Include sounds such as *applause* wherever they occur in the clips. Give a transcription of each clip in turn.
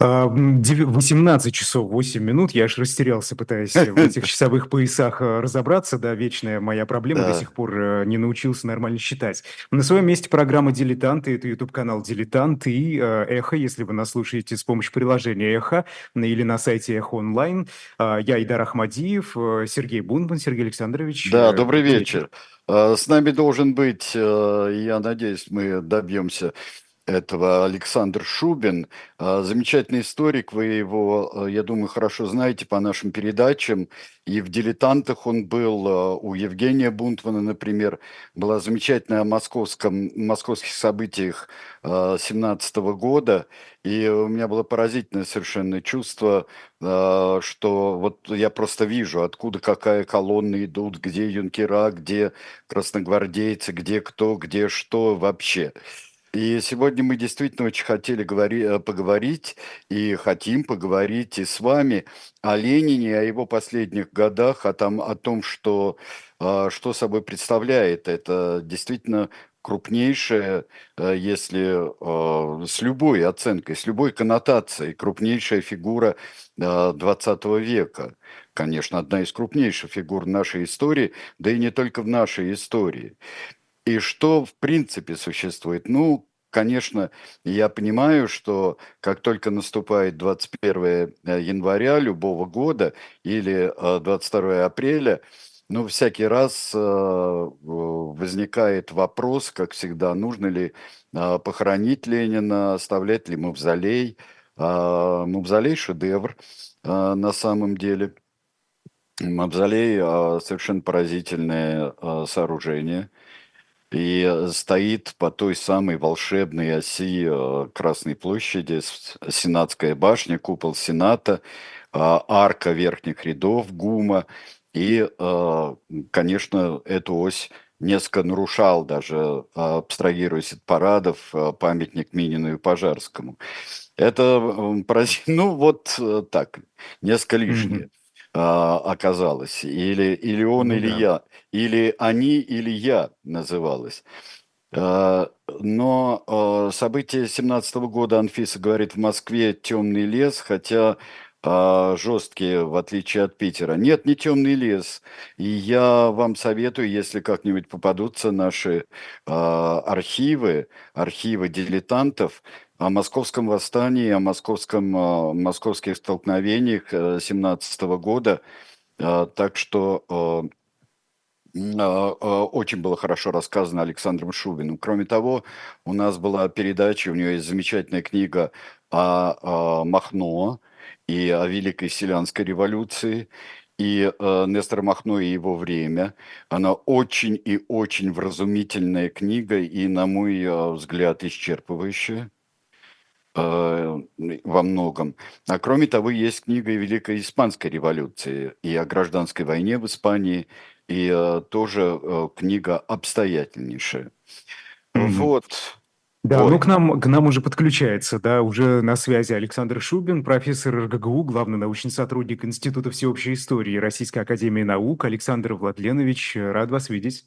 А, м, деви 18 часов 8 минут. Я аж растерялся, пытаясь в *laughs* этих часовых поясах, э, разобраться. Да, вечная моя проблема, до Да. сих пор, э, не научился нормально считать. На своем месте программа "Дилетанты". Это YouTube-канал "Дилетант" и, э, "Эхо", если вы нас слушаете с помощью приложения "Эхо" или на сайте "Эхо онлайн". Я Айдар Ахмадиев, Сергей Бунтман. Сергей Александрович, Да, добрый вечер. с нами должен быть, я надеюсь, мы добьемся этого, Александр Шубин. А, замечательный историк, вы его, э, я думаю, хорошо знаете по нашим передачам. И в "Дилетантах" он был, э, у Евгения Бунтмана, например. Была замечательная о московском московских событиях, э, 17 года. И у меня было поразительное совершенно чувство, э, что вот я просто вижу, откуда какая колонна идут, где юнкера, где красногвардейцы, где кто, где что вообще. И сегодня мы действительно очень хотели говори э, поговорить и хотим поговорить и с вами о Ленине, о его последних годах, о том о том, что, а, что собой представляет. Это действительно крупнейшая, э, если, а, с любой оценкой, с любой коннотацией, крупнейшая фигура, а, 20 века. Конечно, одна из крупнейших фигур нашей истории, да и не только в нашей истории. И что в принципе существует? Ну, конечно, я понимаю, что как только наступает 21 э, января любого года или, э, 22 апреля, ну, всякий раз, э, возникает вопрос, как всегда, нужно ли, похоронить Ленина, оставлять ли мавзолей. А, мавзолей- шедевр, на самом деле. Мавзолей, а, совершенно поразительное, сооружение. И, э, стоит по той самой волшебной оси, э, Красной площади, Сенатская башня, купол Сената, а, арка верхних рядов ГУМа. И, э, конечно, эту ось несколько нарушал даже, а, абстрагируясь от парадов, памятник Минину и Пожарскому. Это, *laughs* ну, вот, так, несколько лишнее, а, оказалось. Или или он, Ну или да. я. Или они, или я называлось. А, но, а, события 17 года, Анфиса говорит, в Москве темный лес, хотя, а, жесткие, в отличие от Питера. Нет, не темный лес. И я вам советую, если как-нибудь попадутся наши, архивы, архивы дилетантов, о Московском восстании, о московском, а, московских столкновениях, э, 17 года. А, так что, очень было хорошо рассказано Александром Шубиным. Кроме того, у нас была передача, у него есть замечательная книга о, а, Махно и о Великой Селянской революции, и, э, Нестор Махно и его время. Она очень и очень вразумительная книга и, на мой, взгляд, исчерпывающая, во многом. А кроме того, есть книга и Великой Испанской революции, и о гражданской войне в Испании, и, э, тоже, э, книга обстоятельнейшая. Мгм. Вот. Да, ну, Ой. к нам к нам уже подключается, да, уже на связи Александр Шубин, профессор РГГУ, главный научный сотрудник Института всеобщей истории Российской академии наук. Александр Владленович, э, рад вас видеть.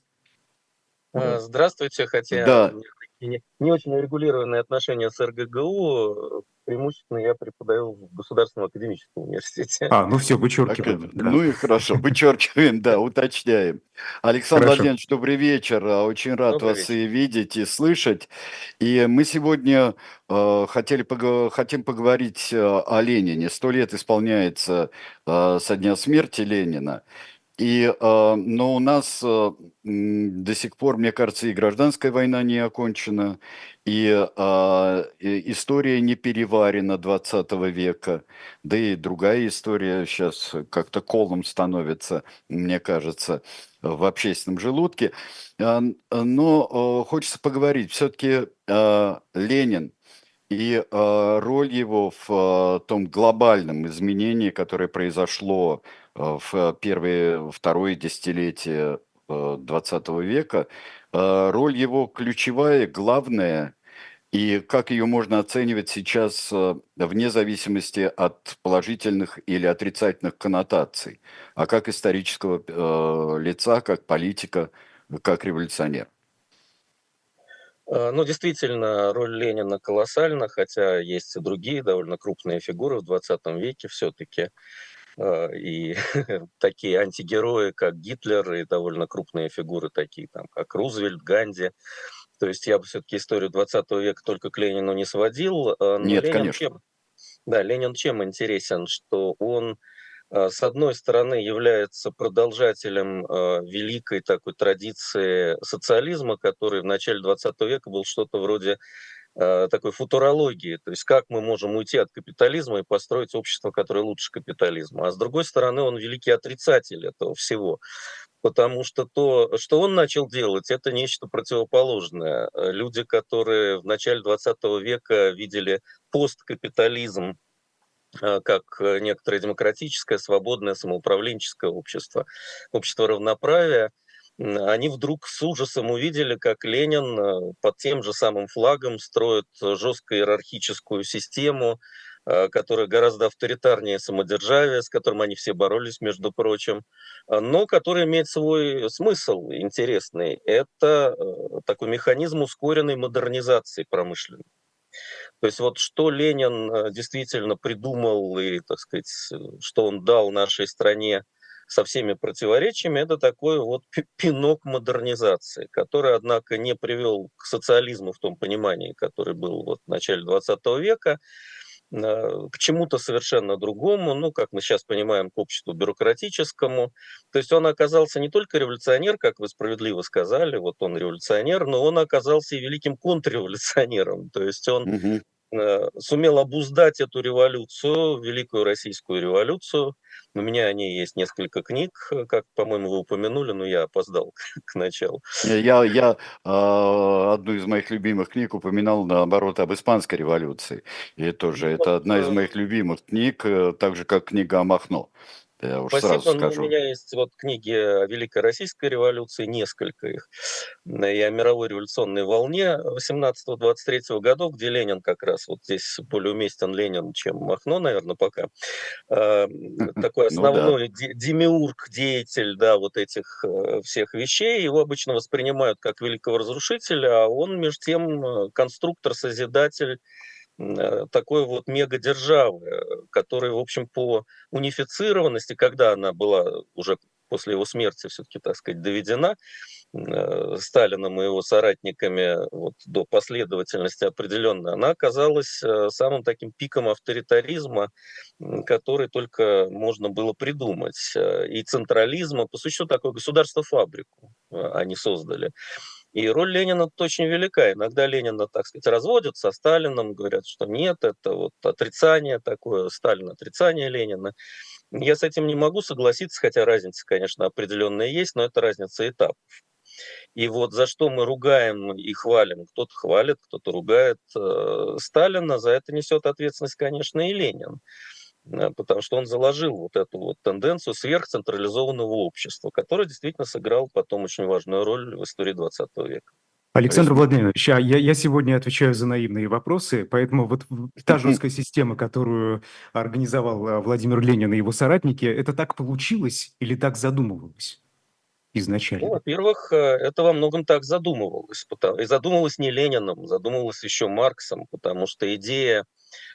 Здравствуйте. Хотя Да. Такие не не очень урегулированные отношения с РГГУ, э, преимущественно я преподаю в Государственном академическом университете. А, ну Ака вычеркиваем, да. ну и хорошо, вычеркиваем, да, уточняем. Александр Хорошо. Владимирович, добрый вечер. А, очень рад Добрый вас вечер. и видеть, и слышать. И мы сегодня, а, хотели пого хотим поговорить, а, о Ленине. 100 лет исполняется, а, со дня смерти Ленина. И, а, но у нас, а, до сих пор, мне кажется, и гражданская война не окончена, и, а, история не переварена 20 века, да и другая история щас как-то колом становится, мне кажется, в общественном желудке. Но, хочется поговорить всё-таки, а, Ленин и, а, роль его в, а, том глобальном изменении, которое произошло, а, в первые, второе десятилетие, а, 20 века. А, роль его ключевая, главная, и как ее можно оценивать сейчас, а, вне зависимости от положительных или отрицательных коннотаций, а как исторического, а, лица, как политика, как революционера? А, ну, действительно, роль Ленина колоссальна, хотя есть и другие довольно крупные фигуры в 20 веке все-таки. А, и *laughs* такие антигерои, как Гитлер, и довольно крупные фигуры, такие там, как Рузвельт, Ганди. То есть я бы все-таки историю 20 века только к Ленину не сводил. Но Нет, Ленин конечно. Чем, да, Ленин чем интересен, что он с одной стороны, является продолжателем великой такой традиции социализма, который в начале 20 века был что-то вроде Э, такой футурологии, то есть как мы можем уйти от капитализма и построить общество, которое лучше капитализма. А с другой стороны, он великий отрицатель этого всего, потому что то, что он начал делать, это нечто противоположное. Э, люди, которые в начале 20 века видели посткапитализм э, как некоторое демократическое, свободное, самоуправленческое общество, общество равноправия, они вдруг с ужасом увидели, как Ленин э, под тем же самым флагом строит жестко иерархическую систему, э, которая гораздо авторитарнее самодержавия, с которым они все боролись, между прочим, э, но который имеет свой смысл интересный. Это такой механизм ускоренной модернизации промышленной. То есть вот что Ленин действительно придумал и, так сказать, что он дал нашей стране со всеми противоречиями, это такой вот пинок модернизации, который, однако, не привел к социализму в том понимании, который был вот в начале 20 века, к чему-то совершенно другому, ну, как мы сейчас понимаем, к обществу бюрократическому. То есть он оказался не только революционер, как вы справедливо сказали, вот он революционер, но он оказался и великим контрреволюционером. То есть он угу. Сумел обуздать эту революцию, Великую Российскую революцию, у меня о ней есть несколько книг, э, как, по-моему, вы упомянули, но я опоздал *laughs* к началу. Я, я э, одну из моих любимых книг упоминал, наоборот, об Испанской революции. И тоже вот, это одна из э, моих любимых книг, э, так же, как книга о Махно. Я уж Спасибо. Сразу скажу. У меня есть вот книги о Великой Российской революции, несколько их, и о мировой революционной волне 18-23 годов, где Ленин как раз, вот здесь более уместен Ленин, чем Махно, наверное, пока. А, такой основной ну, да. демиург, деятель, да, вот этих э, всех вещей. Его обычно воспринимают как великого разрушителя, а он, между тем, э, конструктор, созидатель такой вот мегадержавы, э, которая, в общем, по унифицированности, когда она была уже после его смерти все-таки, так сказать, доведена э, Сталином и его соратниками вот, до последовательности определенной, она оказалась самым таким пиком авторитаризма, который только можно было придумать. И централизма, по сути, такое государство-фабрику они создали. И роль Ленина тут очень велика. Иногда Ленина, так сказать, разводят со Сталином, говорят, что нет, это вот отрицание такое, Сталин отрицание Ленина. Я с этим не могу согласиться, хотя разница, конечно, определенная есть, но это разница этапов. И вот за что мы ругаем и хвалим, кто-то хвалит, кто-то ругает э, Сталина, за это несет ответственность, конечно, и Ленин. Э, потому что он заложил вот эту вот тенденцию сверхцентрализованного общества, которое действительно сыграл потом очень важную роль в истории 20 века. Александр Владимирович, а я, я сегодня отвечаю за наивные вопросы, поэтому вот та жесткая система, которую организовал э, Владимир Ленин и его соратники, это так получилось или так задумывалось? изначально? Ну, во-первых, э, это во многом так задумывалось. И задумывалось не Лениным, задумывалось еще Марксом, потому что идея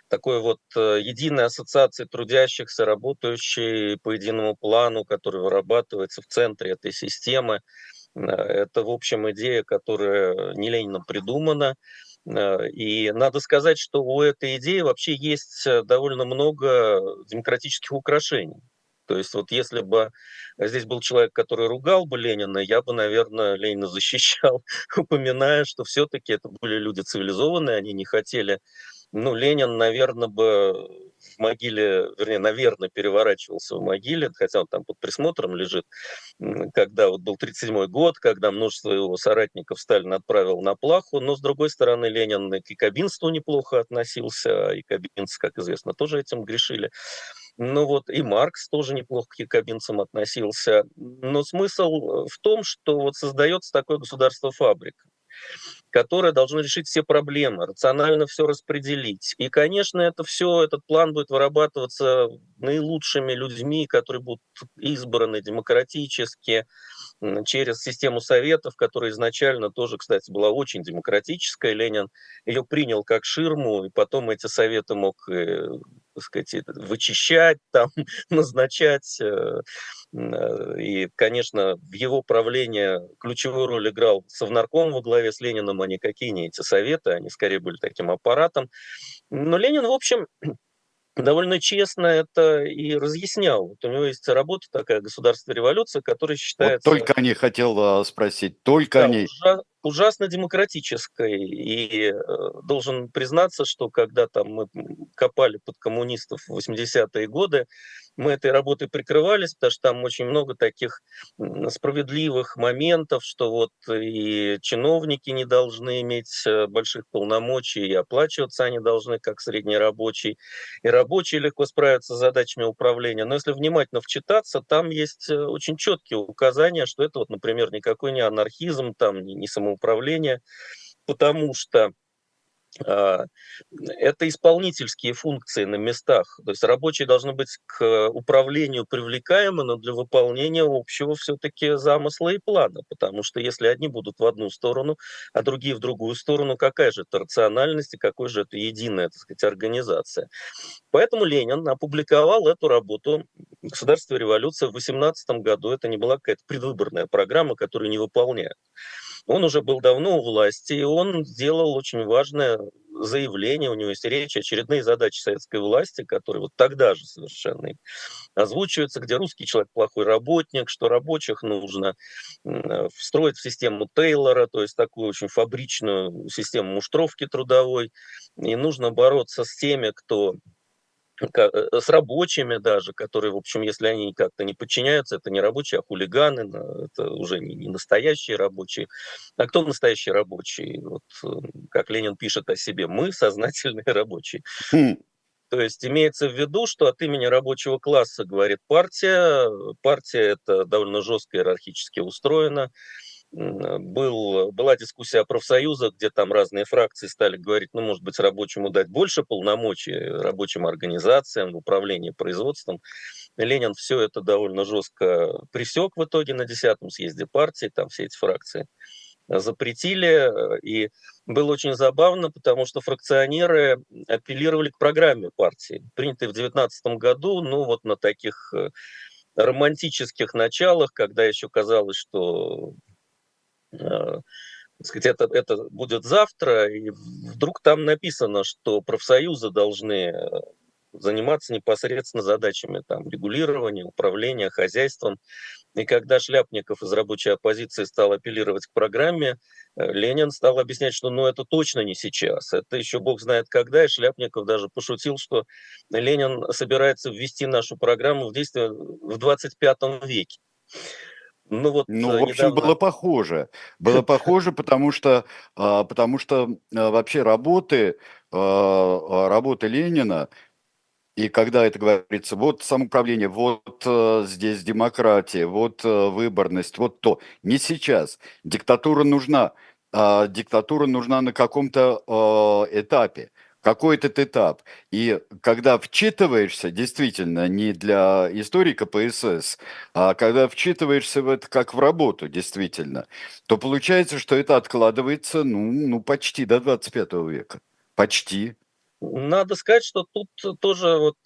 такой вот э, единой ассоциации трудящихся, работающей по единому плану, который вырабатывается в центре этой системы. Э, это, в общем, идея, которая не Лениным придумана. Э, и надо сказать, что у этой идеи вообще есть довольно много демократических украшений. То есть вот если бы здесь был человек, который ругал бы Ленина, я бы, наверное, Ленина *laughs* защищал, упоминая, что все-таки это были люди цивилизованные, они не хотели ну, Ленин, наверное, бы в могиле, вернее, наверное, переворачивался в могиле, хотя он там под присмотром лежит, когда вот был 37 год, когда множество его соратников Сталин отправил на плаху, но, с другой стороны, Ленин к якобинству неплохо относился, а якобинцы, как известно, тоже этим грешили. Ну вот и Маркс тоже неплохо к якобинцам относился. Но смысл в том, что вот создается такое государство-фабрика которые должны решить все проблемы, рационально все распределить. И, конечно, это все, этот план будет вырабатываться наилучшими людьми, которые будут избраны демократически, через систему советов, которая изначально тоже, кстати, была очень демократическая. Ленин ее принял как ширму, и потом эти советы мог э, так сказать, вычищать, там, *laughs* назначать. Э, и, конечно, в его правлении ключевую роль играл Совнарком во главе с Лениным, а никакие не эти советы, они скорее были таким аппаратом. Но Ленин, в общем, *clears throat* довольно честно это и разъяснял. Вот у него есть работа такая «Государство революция», которая считается... Вот только о ней хотел а, спросить, только да, о ней. Ужа ужасно демократической. И э, должен признаться, что когда там мы копали под коммунистов в 80-е годы, мы этой работой прикрывались, потому что там очень много таких справедливых моментов, что вот и чиновники не должны иметь э, больших полномочий, и оплачиваться они должны как средний рабочий, и рабочие легко справятся с задачами управления. Но если внимательно вчитаться, там есть э, очень четкие указания, что это вот, например, никакой не анархизм, там не, не самоуправление, потому что а, это исполнительские функции на местах. То есть рабочие должны быть к управлению привлекаемы, но для выполнения общего все-таки замысла и плана. Потому что если одни будут в одну сторону, а другие в другую сторону, какая же это рациональность и какой же это единая, так сказать, организация. Поэтому Ленин опубликовал эту работу «Государство революция» в 18 году. Это не была какая-то предвыборная программа, которую не выполняют. Он уже был давно у власти, и он сделал очень важное заявление, у него есть речь, очередные задачи советской власти, которые вот тогда же совершенно озвучиваются, где русский человек плохой работник, что рабочих нужно встроить в систему Тейлора, то есть такую очень фабричную систему муштровки трудовой, и нужно бороться с теми, кто Э, с рабочими даже, которые, в общем, если они как-то не подчиняются, это не рабочие, а хулиганы, это уже не, не настоящие рабочие. А кто настоящий рабочий? Вот, э, как Ленин пишет о себе, мы сознательные *laughs* рабочие. Хм. То есть имеется в виду, что от имени рабочего класса говорит партия. Партия это довольно жестко иерархически устроена был, была дискуссия о профсоюзах, где там разные фракции стали говорить, ну, может быть, рабочему дать больше полномочий, рабочим организациям в управлении производством. Ленин все это довольно жестко присек в итоге на 10-м съезде партии, там все эти фракции запретили, и было очень забавно, потому что фракционеры апеллировали к программе партии, принятой в 2019 году, ну вот на таких э, романтических началах, когда еще казалось, что Э, сказать, это, это будет завтра, и вдруг там написано, что профсоюзы должны э, заниматься непосредственно задачами там, регулирования, управления хозяйством. И когда Шляпников из рабочей оппозиции стал апеллировать к программе, э, Ленин стал объяснять, что ну это точно не сейчас, это еще бог знает когда, и Шляпников даже пошутил, что Ленин собирается ввести нашу программу в действие в 25 веке. Ну, вот ну, в общем, недавно... было похоже. Было *laughs* похоже, потому что, а, потому что а, вообще работы, а, работы Ленина, и когда это говорится, вот самоуправление, вот здесь демократия, вот выборность, вот то. Не сейчас. Диктатура нужна. Диктатура нужна на каком-то этапе какой этот этап. И когда вчитываешься, действительно, не для историка ПСС, а когда вчитываешься в это как в работу, действительно, то получается, что это откладывается, ну, ну почти до 25 века. Почти. Надо сказать, что тут тоже вот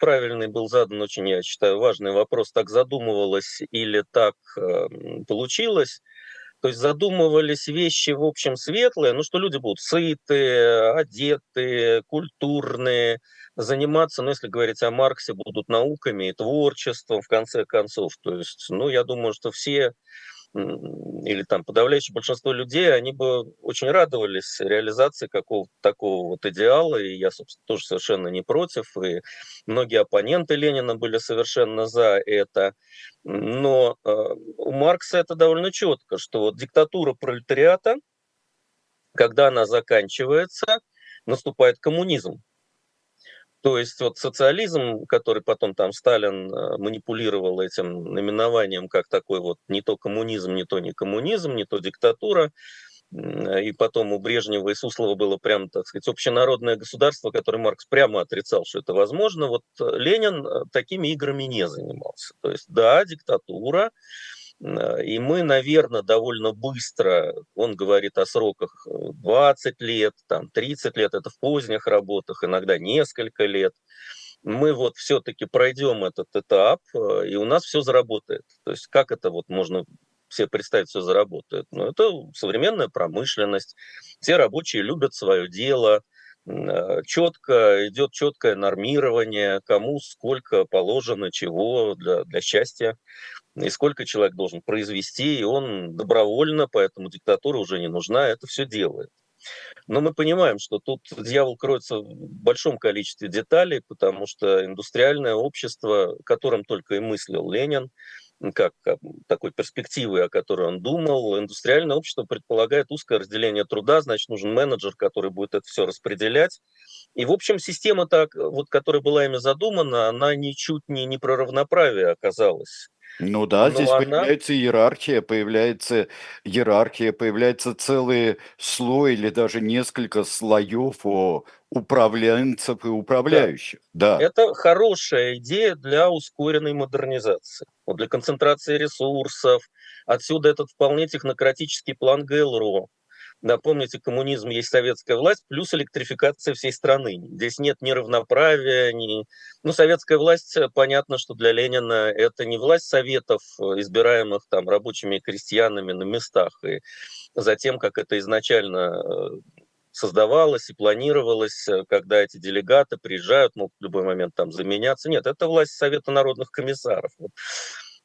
правильный был задан очень, я считаю, важный вопрос, так задумывалось или так э, получилось. То есть задумывались вещи, в общем, светлые, ну, что люди будут сытые, одетые, культурные, заниматься, ну, если говорить о Марксе, будут науками и творчеством, в конце концов. То есть, ну, я думаю, что все или там подавляющее большинство людей, они бы очень радовались реализации какого-то такого вот идеала, и я, собственно, тоже совершенно не против, и многие оппоненты Ленина были совершенно за это. Но э, у Маркса это довольно четко, что вот диктатура пролетариата, когда она заканчивается, наступает коммунизм. То есть вот социализм, который потом там Сталин э, манипулировал этим наименованием как такой вот не то коммунизм, не то не коммунизм, не то диктатура, и потом у Брежнева и Суслова было прямо, так сказать, общенародное государство, которое Маркс прямо отрицал, что это возможно. Вот Ленин такими играми не занимался. То есть, да, диктатура, и мы, наверное, довольно быстро, он говорит о сроках 20 лет, там 30 лет, это в поздних работах, иногда несколько лет. Мы вот все-таки пройдем этот этап, и у нас все заработает. То есть как это вот можно все представить, все заработает? Ну, это современная промышленность, все рабочие любят свое дело, четко идет четкое нормирование, кому сколько положено, чего для, для счастья и сколько человек должен произвести, и он добровольно, поэтому диктатура уже не нужна, это все делает. Но мы понимаем, что тут дьявол кроется в большом количестве деталей, потому что индустриальное общество, которым только и мыслил Ленин, как такой перспективы, о которой он думал. Индустриальное общество предполагает узкое разделение труда, значит, нужен менеджер, который будет это все распределять. И, в общем, система, так, вот, которая была ими задумана, она ничуть не, не про равноправие оказалась. Ну да, Но здесь она... появляется иерархия, появляется иерархия, появляется целый слой или даже несколько слоев о управленцев и управляющих. Да. да. Это хорошая идея для ускоренной модернизации, вот для концентрации ресурсов. Отсюда этот вполне технократический план ГЛРО, Напомните, коммунизм есть советская власть плюс электрификация всей страны. Здесь нет ни равноправия, ни... Ну, советская власть, э, понятно, что для Ленина это не власть советов, э, избираемых там рабочими и крестьянами на местах, и затем, как это изначально э, создавалось и планировалось, когда эти делегаты приезжают, могут в любой момент там заменяться. Нет, это власть Совета народных комиссаров.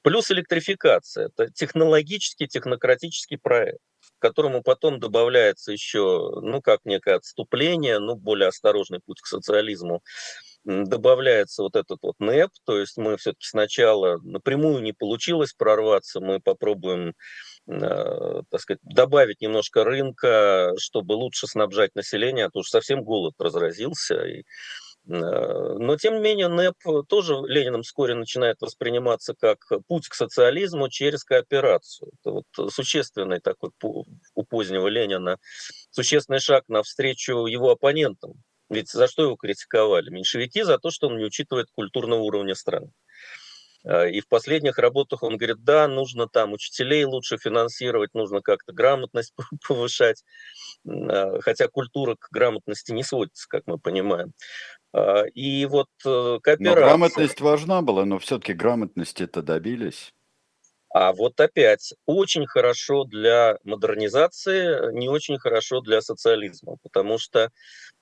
Плюс электрификация. Это технологический, технократический проект которому потом добавляется еще, ну, как некое отступление, ну, более осторожный путь к социализму, добавляется вот этот вот НЭП, то есть мы все-таки сначала напрямую не получилось прорваться, мы попробуем, э, так сказать, добавить немножко рынка, чтобы лучше снабжать население, а то уж совсем голод разразился, и но, тем не менее, НЭП тоже Лениным вскоре начинает восприниматься как путь к социализму через кооперацию. Это вот существенный такой у позднего Ленина, существенный шаг навстречу его оппонентам. Ведь за что его критиковали? Меньшевики за то, что он не учитывает культурного уровня страны. Э, и в последних работах он говорит, да, нужно там учителей лучше финансировать, нужно как-то грамотность повышать, э, хотя культура к грамотности не сводится, как мы понимаем. Э, и вот кооперация... Но грамотность важна была, но все-таки грамотности-то добились. А вот опять, очень хорошо для модернизации, не очень хорошо для социализма, потому что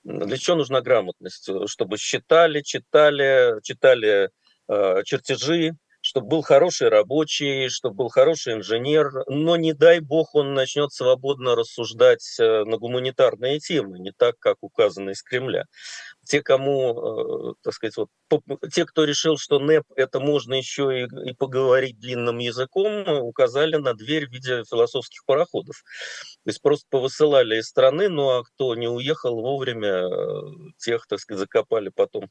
для чего нужна грамотность? Чтобы считали, читали, читали Э, чертежи, чтобы был хороший рабочий, чтобы был хороший инженер, но не дай бог он начнет свободно рассуждать э, на гуманитарные темы, не так, как указано из Кремля те, кому, э, так сказать, вот, те, кто решил, что НЭП это можно еще и, и поговорить длинным языком, указали на дверь в виде философских пароходов. То есть просто повысылали из страны, ну а кто не уехал вовремя, э, тех, так сказать, закопали потом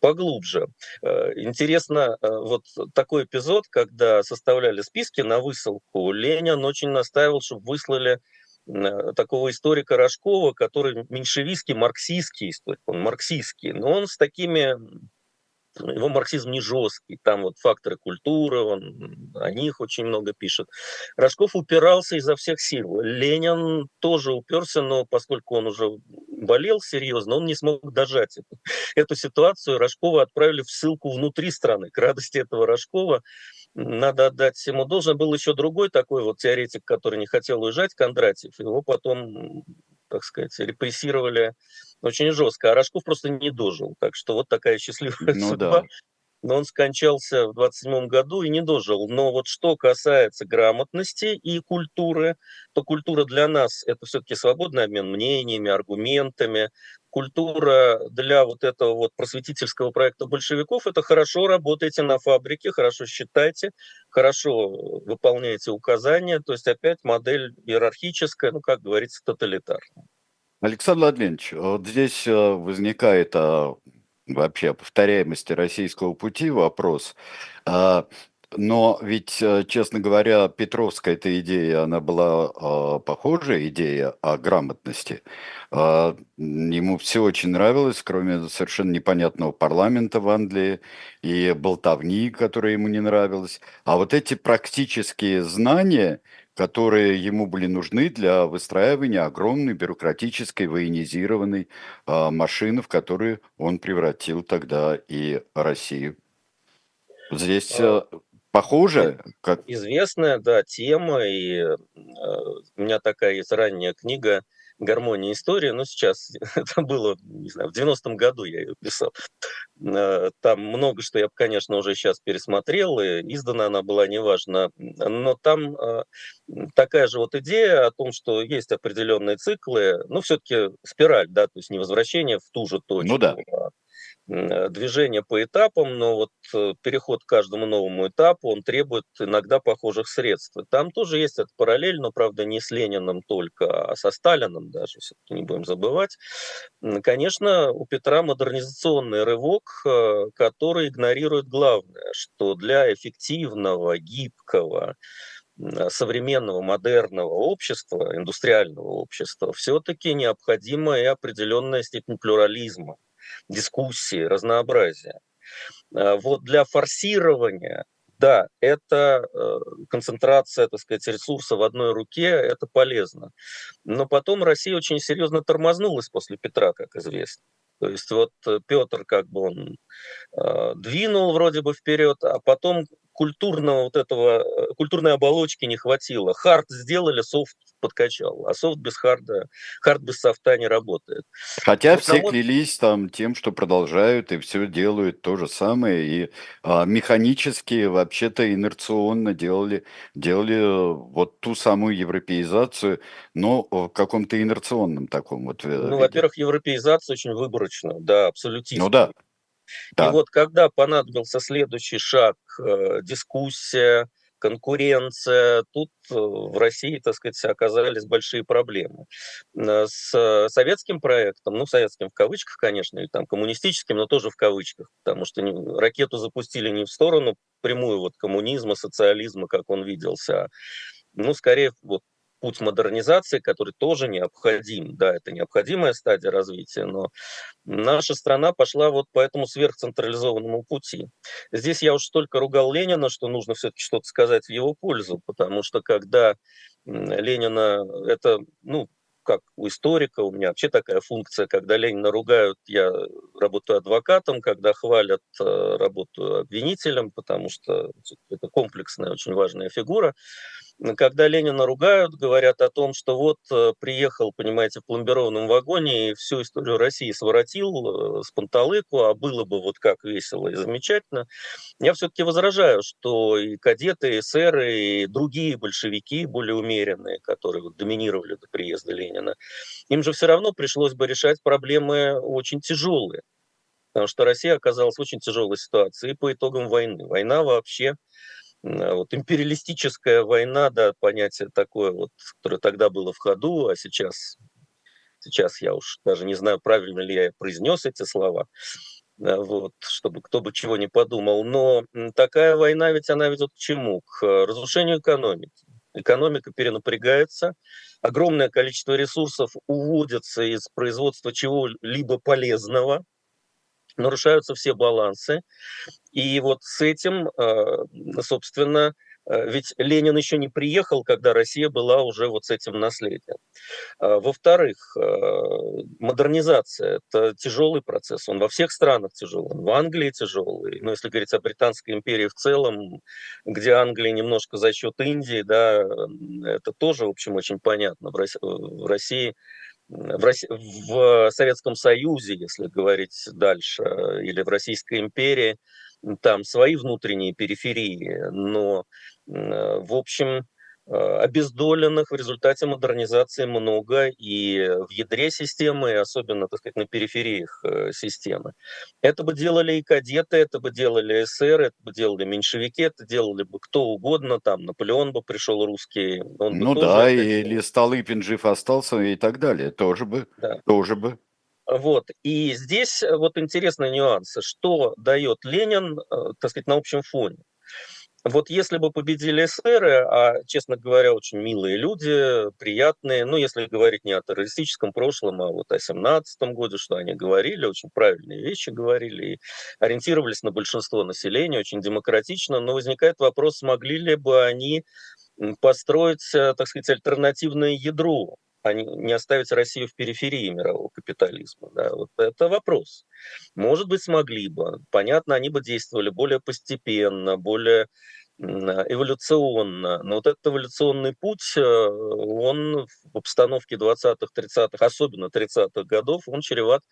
поглубже. Э, интересно, вот такой эпизод, когда составляли списки на высылку, Ленин очень настаивал, чтобы выслали такого историка Рожкова, который меньшевистский, марксистский историк, он марксистский, но он с такими его марксизм не жесткий, там вот факторы культуры, он о них очень много пишет. Рожков упирался изо всех сил. Ленин тоже уперся, но поскольку он уже болел серьезно, он не смог дожать эту, эту ситуацию. Рожкова отправили в ссылку внутри страны. К радости этого Рожкова надо отдать ему должен. Был еще другой такой вот теоретик, который не хотел уезжать, Кондратьев. Его потом, так сказать, репрессировали очень жестко. А Рожков просто не дожил. Так что вот такая счастливая ну, судьба. Да. Но он скончался в 27 году и не дожил. Но вот что касается грамотности и культуры, то культура для нас это все-таки свободный обмен мнениями, аргументами. Культура для вот этого вот просветительского проекта большевиков это хорошо работаете на фабрике, хорошо считайте, хорошо выполняете указания. То есть опять модель иерархическая, ну как говорится, тоталитарная. Александр Владимирович, вот здесь э, возникает а, вообще о повторяемости российского пути вопрос. А, Но ведь, э, честно говоря, Петровская эта идея, она была э, похожая идея о грамотности. Э, ему все очень нравилось, кроме совершенно непонятного парламента в Англии и болтовни, которая ему не нравилась. А вот эти практические знания, которые ему были нужны для выстраивания огромной бюрократической военизированной э, машины, в которую он превратил тогда и Россию. Здесь э, Похоже, как... Известная, да, тема, и э, у меня такая есть ранняя книга «Гармония истории», но сейчас, *laughs* это было, не знаю, в 90-м году я ее писал. Э, там много что я, конечно, уже сейчас пересмотрел, и издана она была, неважно, но там э, такая же вот идея о том, что есть определенные циклы, ну, все-таки спираль, да, то есть не возвращение в ту же точку, ну, да. а движение по этапам, но вот э, переход к каждому новому этапу, он требует иногда похожих средств. Там тоже есть это параллель, но, правда, не с Лениным только, а со Сталиным даже, все-таки не будем забывать. Конечно, у Петра модернизационный рывок, э, который игнорирует главное, что для эффективного, гибкого, современного модерного общества, индустриального общества, все-таки необходима и определенная степень плюрализма дискуссии, разнообразия. А, вот для форсирования, да, это э, концентрация, так сказать, ресурса в одной руке, это полезно. Но потом Россия очень серьезно тормознулась после Петра, как известно. То есть вот э, Петр как бы он э, двинул вроде бы вперед, а потом культурного вот этого, э, культурной оболочки не хватило. Хард сделали, софт подкачал, а софт без харда, хард без софта не работает. Хотя вот все клялись там тем, что продолжают и все делают то же самое, и а, механически, вообще-то инерционно делали, делали вот ту самую европеизацию, но в каком-то инерционном таком вот э, Ну, во-первых, европеизация очень выборочная, да, абсолютно. Ну да, да. И вот когда понадобился следующий шаг, э, дискуссия, конкуренция, тут э, в России, так сказать, оказались большие проблемы. Э, с советским проектом, ну, советским в кавычках, конечно, или там коммунистическим, но тоже в кавычках, потому что ракету запустили не в сторону прямую вот коммунизма, социализма, как он виделся, а, ну, скорее вот путь модернизации, который тоже необходим. Да, это необходимая стадия развития, но наша страна пошла вот по этому сверхцентрализованному пути. Здесь я уж столько ругал Ленина, что нужно все-таки что-то сказать в его пользу, потому что когда Ленина, это, ну, как у историка, у меня вообще такая функция, когда Ленина ругают, я работаю адвокатом, когда хвалят, э, работаю обвинителем, потому что это комплексная, очень важная фигура когда Ленина ругают, говорят о том, что вот э, приехал, понимаете, в пломбированном вагоне и всю историю России своротил э, с панталыку, а было бы вот как весело и замечательно. Я все-таки возражаю, что и кадеты, и эсеры, и другие большевики, более умеренные, которые вот доминировали до приезда Ленина, им же все равно пришлось бы решать проблемы очень тяжелые. Потому что Россия оказалась в очень тяжелой ситуации по итогам войны. Война вообще вот империалистическая война, да, понятие такое, вот, которое тогда было в ходу, а сейчас, сейчас я уж даже не знаю, правильно ли я произнес эти слова, э, вот, чтобы кто бы чего не подумал. Но такая война ведь она ведет к чему? К разрушению экономики. Экономика перенапрягается, огромное количество ресурсов уводится из производства чего-либо полезного, нарушаются все балансы. И вот с этим, э, собственно, э, ведь Ленин еще не приехал, когда Россия была уже вот с этим наследием. А, во-вторых, модернизация – это тяжелый процесс, он во всех странах тяжелый, в Англии тяжелый, но если говорить о Британской империи в целом, где Англия немножко за счет Индии, да, это тоже, в общем, очень понятно. В России в, Росси... в Советском Союзе, если говорить дальше, или в Российской империи, там свои внутренние периферии, но, в общем, Э, обездоленных в результате модернизации много и в ядре системы, и особенно, так сказать, на перифериях э, системы. Это бы делали и кадеты, это бы делали СССР, это бы делали меньшевики, это делали бы кто угодно, там Наполеон бы пришел русский. Он ну да, или. Столыпин жив остался и так далее, тоже бы, да. тоже бы. Вот. И здесь вот интересные нюансы, что дает Ленин, э, так сказать, на общем фоне. Вот если бы победили эсеры, а, честно говоря, очень милые люди, приятные, ну, если говорить не о террористическом прошлом, а вот о 17 году, что они говорили, очень правильные вещи говорили, и ориентировались на большинство населения, очень демократично, но возникает вопрос, смогли ли бы они построить, э, так сказать, альтернативное ядро а не оставить Россию в периферии мирового капитализма? Да? Вот это вопрос. Может быть, смогли бы. Понятно, они бы действовали более постепенно, более эволюционно. Но вот этот эволюционный путь, э, он в обстановке 20-х, 30-х, особенно 30-х годов, он чреват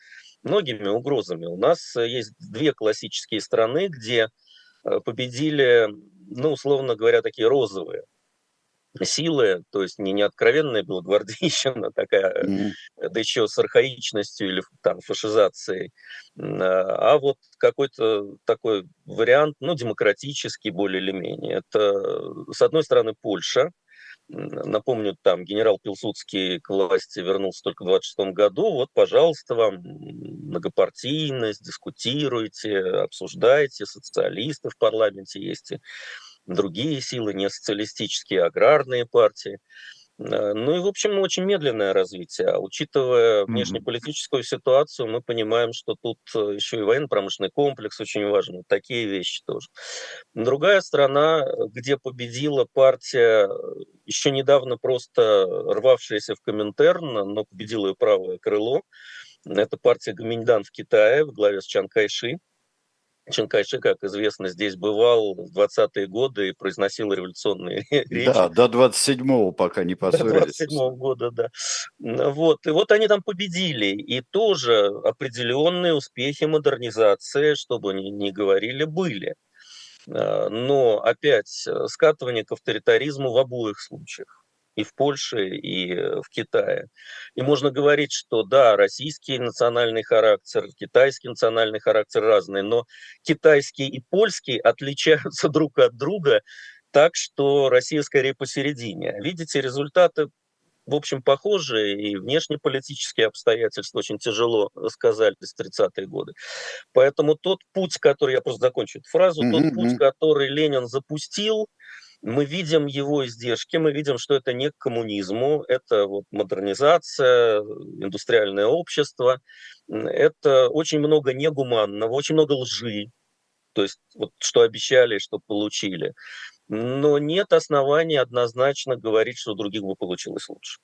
многими угрозами. У нас есть две классические страны, где э, победили, ну, условно говоря, такие розовые силы, то есть не, не откровенная белогвардейщина *laughs* такая, mm-hmm. да еще с архаичностью или там фашизацией, а, а вот какой-то такой вариант, ну, демократический более или менее. Это, с одной стороны, Польша, Напомню, там генерал Пилсудский к власти вернулся только в 26 году. Вот, пожалуйста, вам многопартийность, дискутируйте, обсуждайте, социалисты в парламенте есть, другие силы, не социалистические, а аграрные партии. Э, ну и, в общем, очень медленное развитие. А учитывая внешнеполитическую ситуацию, мы понимаем, что тут э, еще и военно-промышленный комплекс очень важен. Такие вещи тоже. Другая страна, где победила партия, еще недавно просто рвавшаяся в Коминтерн, но победила ее правое крыло, это партия Гаминьдан в Китае в главе с Чан Кайши. Чан Кайши, как известно, здесь бывал в 20-е годы и произносил революционные *laughs* речи. Да, до 27-го пока не поссорились. До 27-го года, да. Вот. И вот они там победили. И тоже определенные успехи модернизации, чтобы не, не говорили, были. А, но опять э, скатывание к авторитаризму в обоих случаях и в Польше, и э, в Китае. И можно говорить, что да, российский национальный характер, китайский национальный характер разные, но китайский и польский *laughs* отличаются друг от друга так, что Россия скорее посередине. Видите, результаты в общем, похожие, и внешнеполитические обстоятельства очень тяжело сказались в 30-е годы. Поэтому тот путь, который, я просто закончу эту фразу, mm-hmm. тот путь, который Ленин запустил, мы видим его издержки, мы видим, что это не к коммунизму, это вот модернизация, индустриальное общество, это очень много негуманного, очень много лжи, то есть вот что обещали, что получили. Но нет оснований однозначно говорить, что у других бы получилось лучше.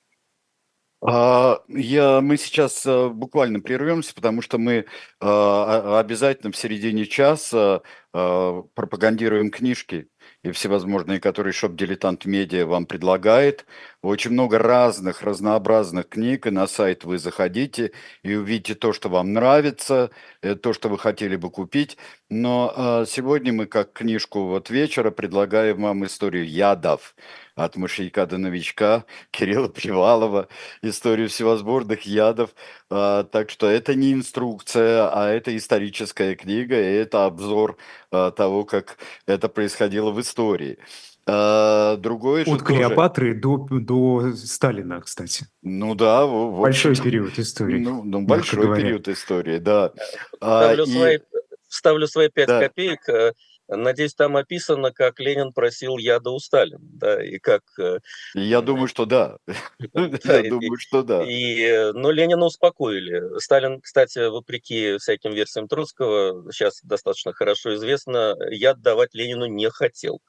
А, я, мы сейчас а, буквально прервемся, потому что мы а, обязательно в середине часа пропагандируем книжки и всевозможные, которые Shop Diletant Media вам предлагает. Очень много разных, разнообразных книг, и на сайт вы заходите и увидите то, что вам нравится, э, то, что вы хотели бы купить. Но э, сегодня мы, как книжку вот вечера, предлагаем вам историю ядов от мышьяка до новичка Кирилла Привалова, историю всевозможных ядов. А, так что это не инструкция, а это историческая книга, и это обзор а, того, как это происходило в истории. А, другое От Клеопатры тоже... до, до Сталина, кстати. Ну да. В, большой период истории. Ну, ну большой говоря. период истории, да. Ставлю, а, свои, и... ставлю свои пять да. копеек. Э, Надеюсь, там описано, как Ленин просил яда у Сталина, да, и как... Э, Я думаю, что да. *laughs* Я думаю, что да. И, э, но Ленина успокоили. Сталин, кстати, вопреки всяким версиям Троцкого, сейчас достаточно хорошо известно, яд давать Ленину не хотел.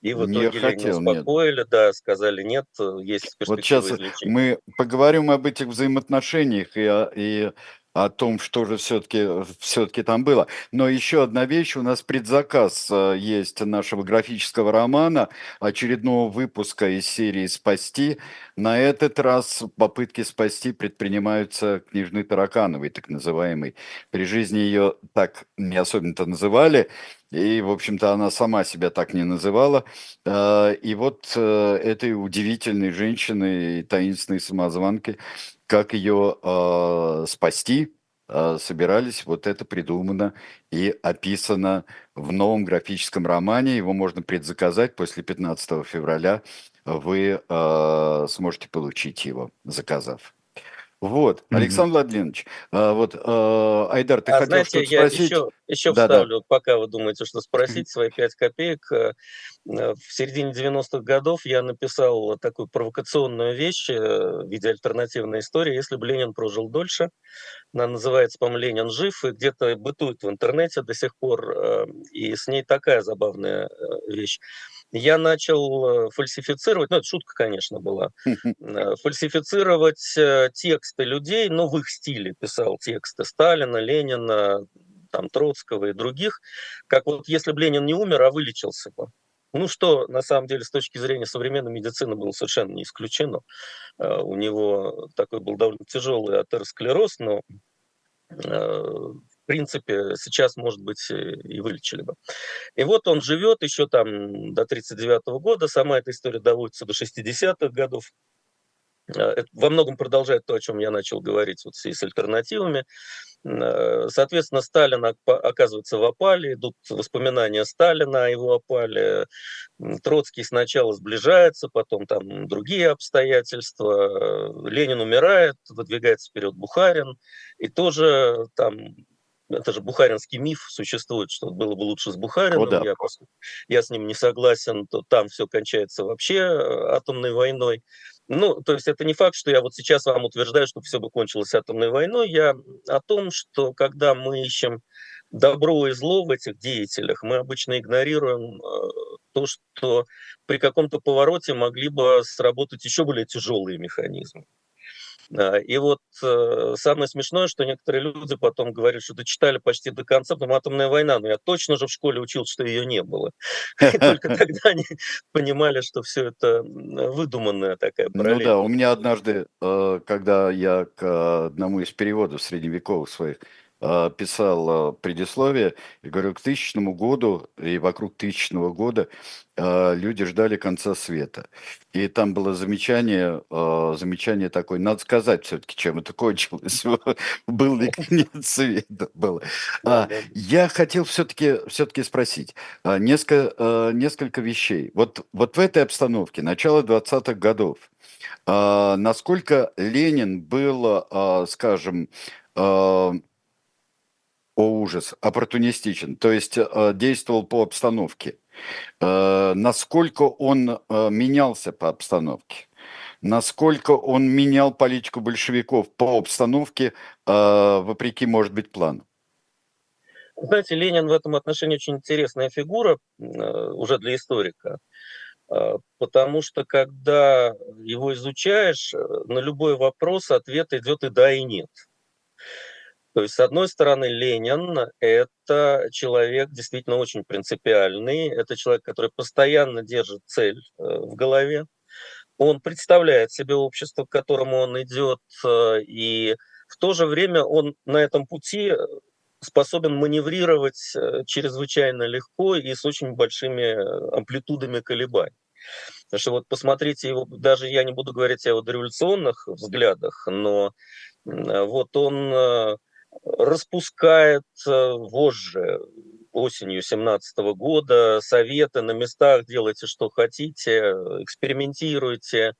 И в итоге не хотел, успокоили, нет. да, сказали нет, есть Вот сейчас излечения. мы поговорим об этих взаимоотношениях и, и о том, что же все-таки все-таки там было. Но еще одна вещь, у нас предзаказ э, есть нашего графического романа, очередного выпуска из серии «Спасти». На этот раз попытки спасти предпринимаются княжны Таракановой, так называемой. При жизни ее так не особенно-то называли, и, в общем-то, она сама себя так не называла. Э, и вот э, этой удивительной женщины, таинственной самозванки, как ее э, спасти, э, собирались, вот это придумано и описано в новом графическом романе. Его можно предзаказать после 15 февраля. Вы сможете получить его, заказав. Вот, Мгм. Александр Владимирович, а, вот, а, Айдар, ты А хотел знаете, что-то я спросить? еще, еще Да-да. вставлю, пока вы думаете, что спросить, свои пять копеек. Э, э, В середине 90-х годов я написал такую провокационную вещь э, в виде альтернативной истории «Если бы Ленин прожил дольше». Она называется, по-моему, «Ленин жив», и где-то бытует в интернете до сих пор. И с ней такая забавная вещь. Я начал э, фальсифицировать, ну, это шутка, конечно, была, э, фальсифицировать э, тексты людей, но в их стиле писал тексты Сталина, Ленина, там, Троцкого и других, как вот если бы Ленин не умер, а вылечился бы. Ну, что на самом деле с точки зрения современной медицины было совершенно не исключено. У него такой был довольно тяжелый атеросклероз, но принципе сейчас, может быть, э, и вылечили бы. И вот он живет еще там до 1939 года, сама эта история доводится до 60-х годов. Э, это во многом продолжает то, о чем я начал говорить вот с альтернативами. Э, Соответственно, Сталин ока- оказывается в опале, идут воспоминания Сталина о его опале. Троцкий сначала сближается, потом там другие обстоятельства. Ленин умирает, выдвигается вперед Бухарин, и тоже там это же бухаринский миф существует, что было бы лучше с Бухарином. О, да. я, я с ним не согласен, то там все кончается вообще э, атомной войной. Ну, то есть это не факт, что я вот сейчас вам утверждаю, что все бы кончилось атомной войной. Я о том, что когда мы ищем добро и зло в этих деятелях, мы обычно игнорируем э, то, что при каком-то повороте могли бы сработать еще более тяжелые механизмы. И вот э, самое смешное, что некоторые люди потом говорят, что дочитали почти до конца, потом атомная война, но я точно же в школе учил, что ее не было. *laughs* И только *laughs* тогда они понимали, что все это выдуманная такая Ну параллель. да, у меня однажды, э, когда я к одному из переводов средневековых своих писал э, предисловие, и говорю, к тысячному году и вокруг тысячного года э, люди ждали конца света. И там было замечание, э, замечание такое, надо сказать все-таки, чем это кончилось. *laughs* Был ли конец света? Было. А. Я хотел все-таки все-таки спросить а, несколько, несколько вещей. Вот, вот в этой обстановке, начало 20-х годов, а, насколько Ленин был, скажем, о ужас, оппортунистичен, то есть а, действовал по обстановке, А, насколько он а, менялся по обстановке, насколько он менял политику большевиков по обстановке, вопреки, может быть, плану. Знаете, Ленин в этом отношении очень интересная фигура э, уже для историка, э, потому что когда его изучаешь, э, на любой вопрос ответ идет и да, и нет. То есть, с одной стороны, Ленин – это человек действительно очень принципиальный, это человек, который постоянно держит цель э, в голове, он представляет себе общество, к которому он идет, э, и в то же время он на этом пути э, способен маневрировать чрезвычайно легко и с очень большими амплитудами колебаний. Потому что вот посмотрите его, даже я не буду говорить о его дореволюционных взглядах, но вот он распускает вожжи осенью 17 года, советы на местах, делайте что хотите, экспериментируйте.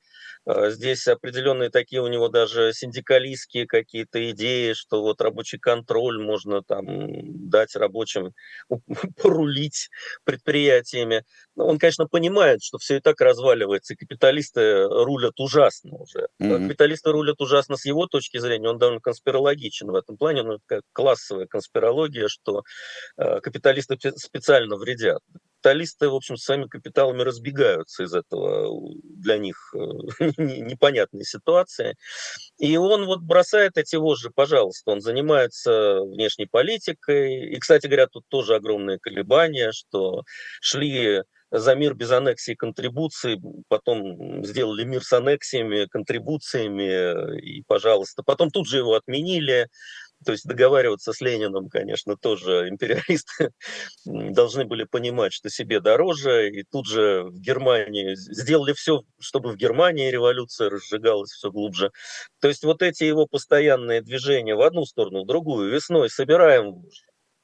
Э, Здесь определенные такие у него даже синдикалистские какие-то идеи, что вот рабочий контроль можно там дать рабочим *laughs* порулить предприятиями. Но Он, конечно, понимает, что все и так разваливается, и капиталисты рулят ужасно уже. Мгм. Капиталисты рулят ужасно с его точки зрения, он довольно конспирологичен в этом плане, ну, это как классовая конспирология, что э, капиталисты пе- специально вредят. Капиталисты, в общем, с своими капиталами разбегаются из этого для них э, *laughs* не- непонятной ситуации. И он вот бросает эти вожжи, пожалуйста, он занимается внешней политикой. И, кстати говоря, тут тоже огромные колебания, что шли за мир без аннексии и контрибуций, потом сделали мир с аннексиями, контрибуциями, и, пожалуйста. Потом тут же его отменили. То есть договариваться с Лениным, конечно, тоже империалисты *laughs* должны были понимать, что себе дороже. И тут же в Германии сделали все, чтобы в Германии революция разжигалась все глубже. То есть вот эти его постоянные движения в одну сторону, в другую, весной собираем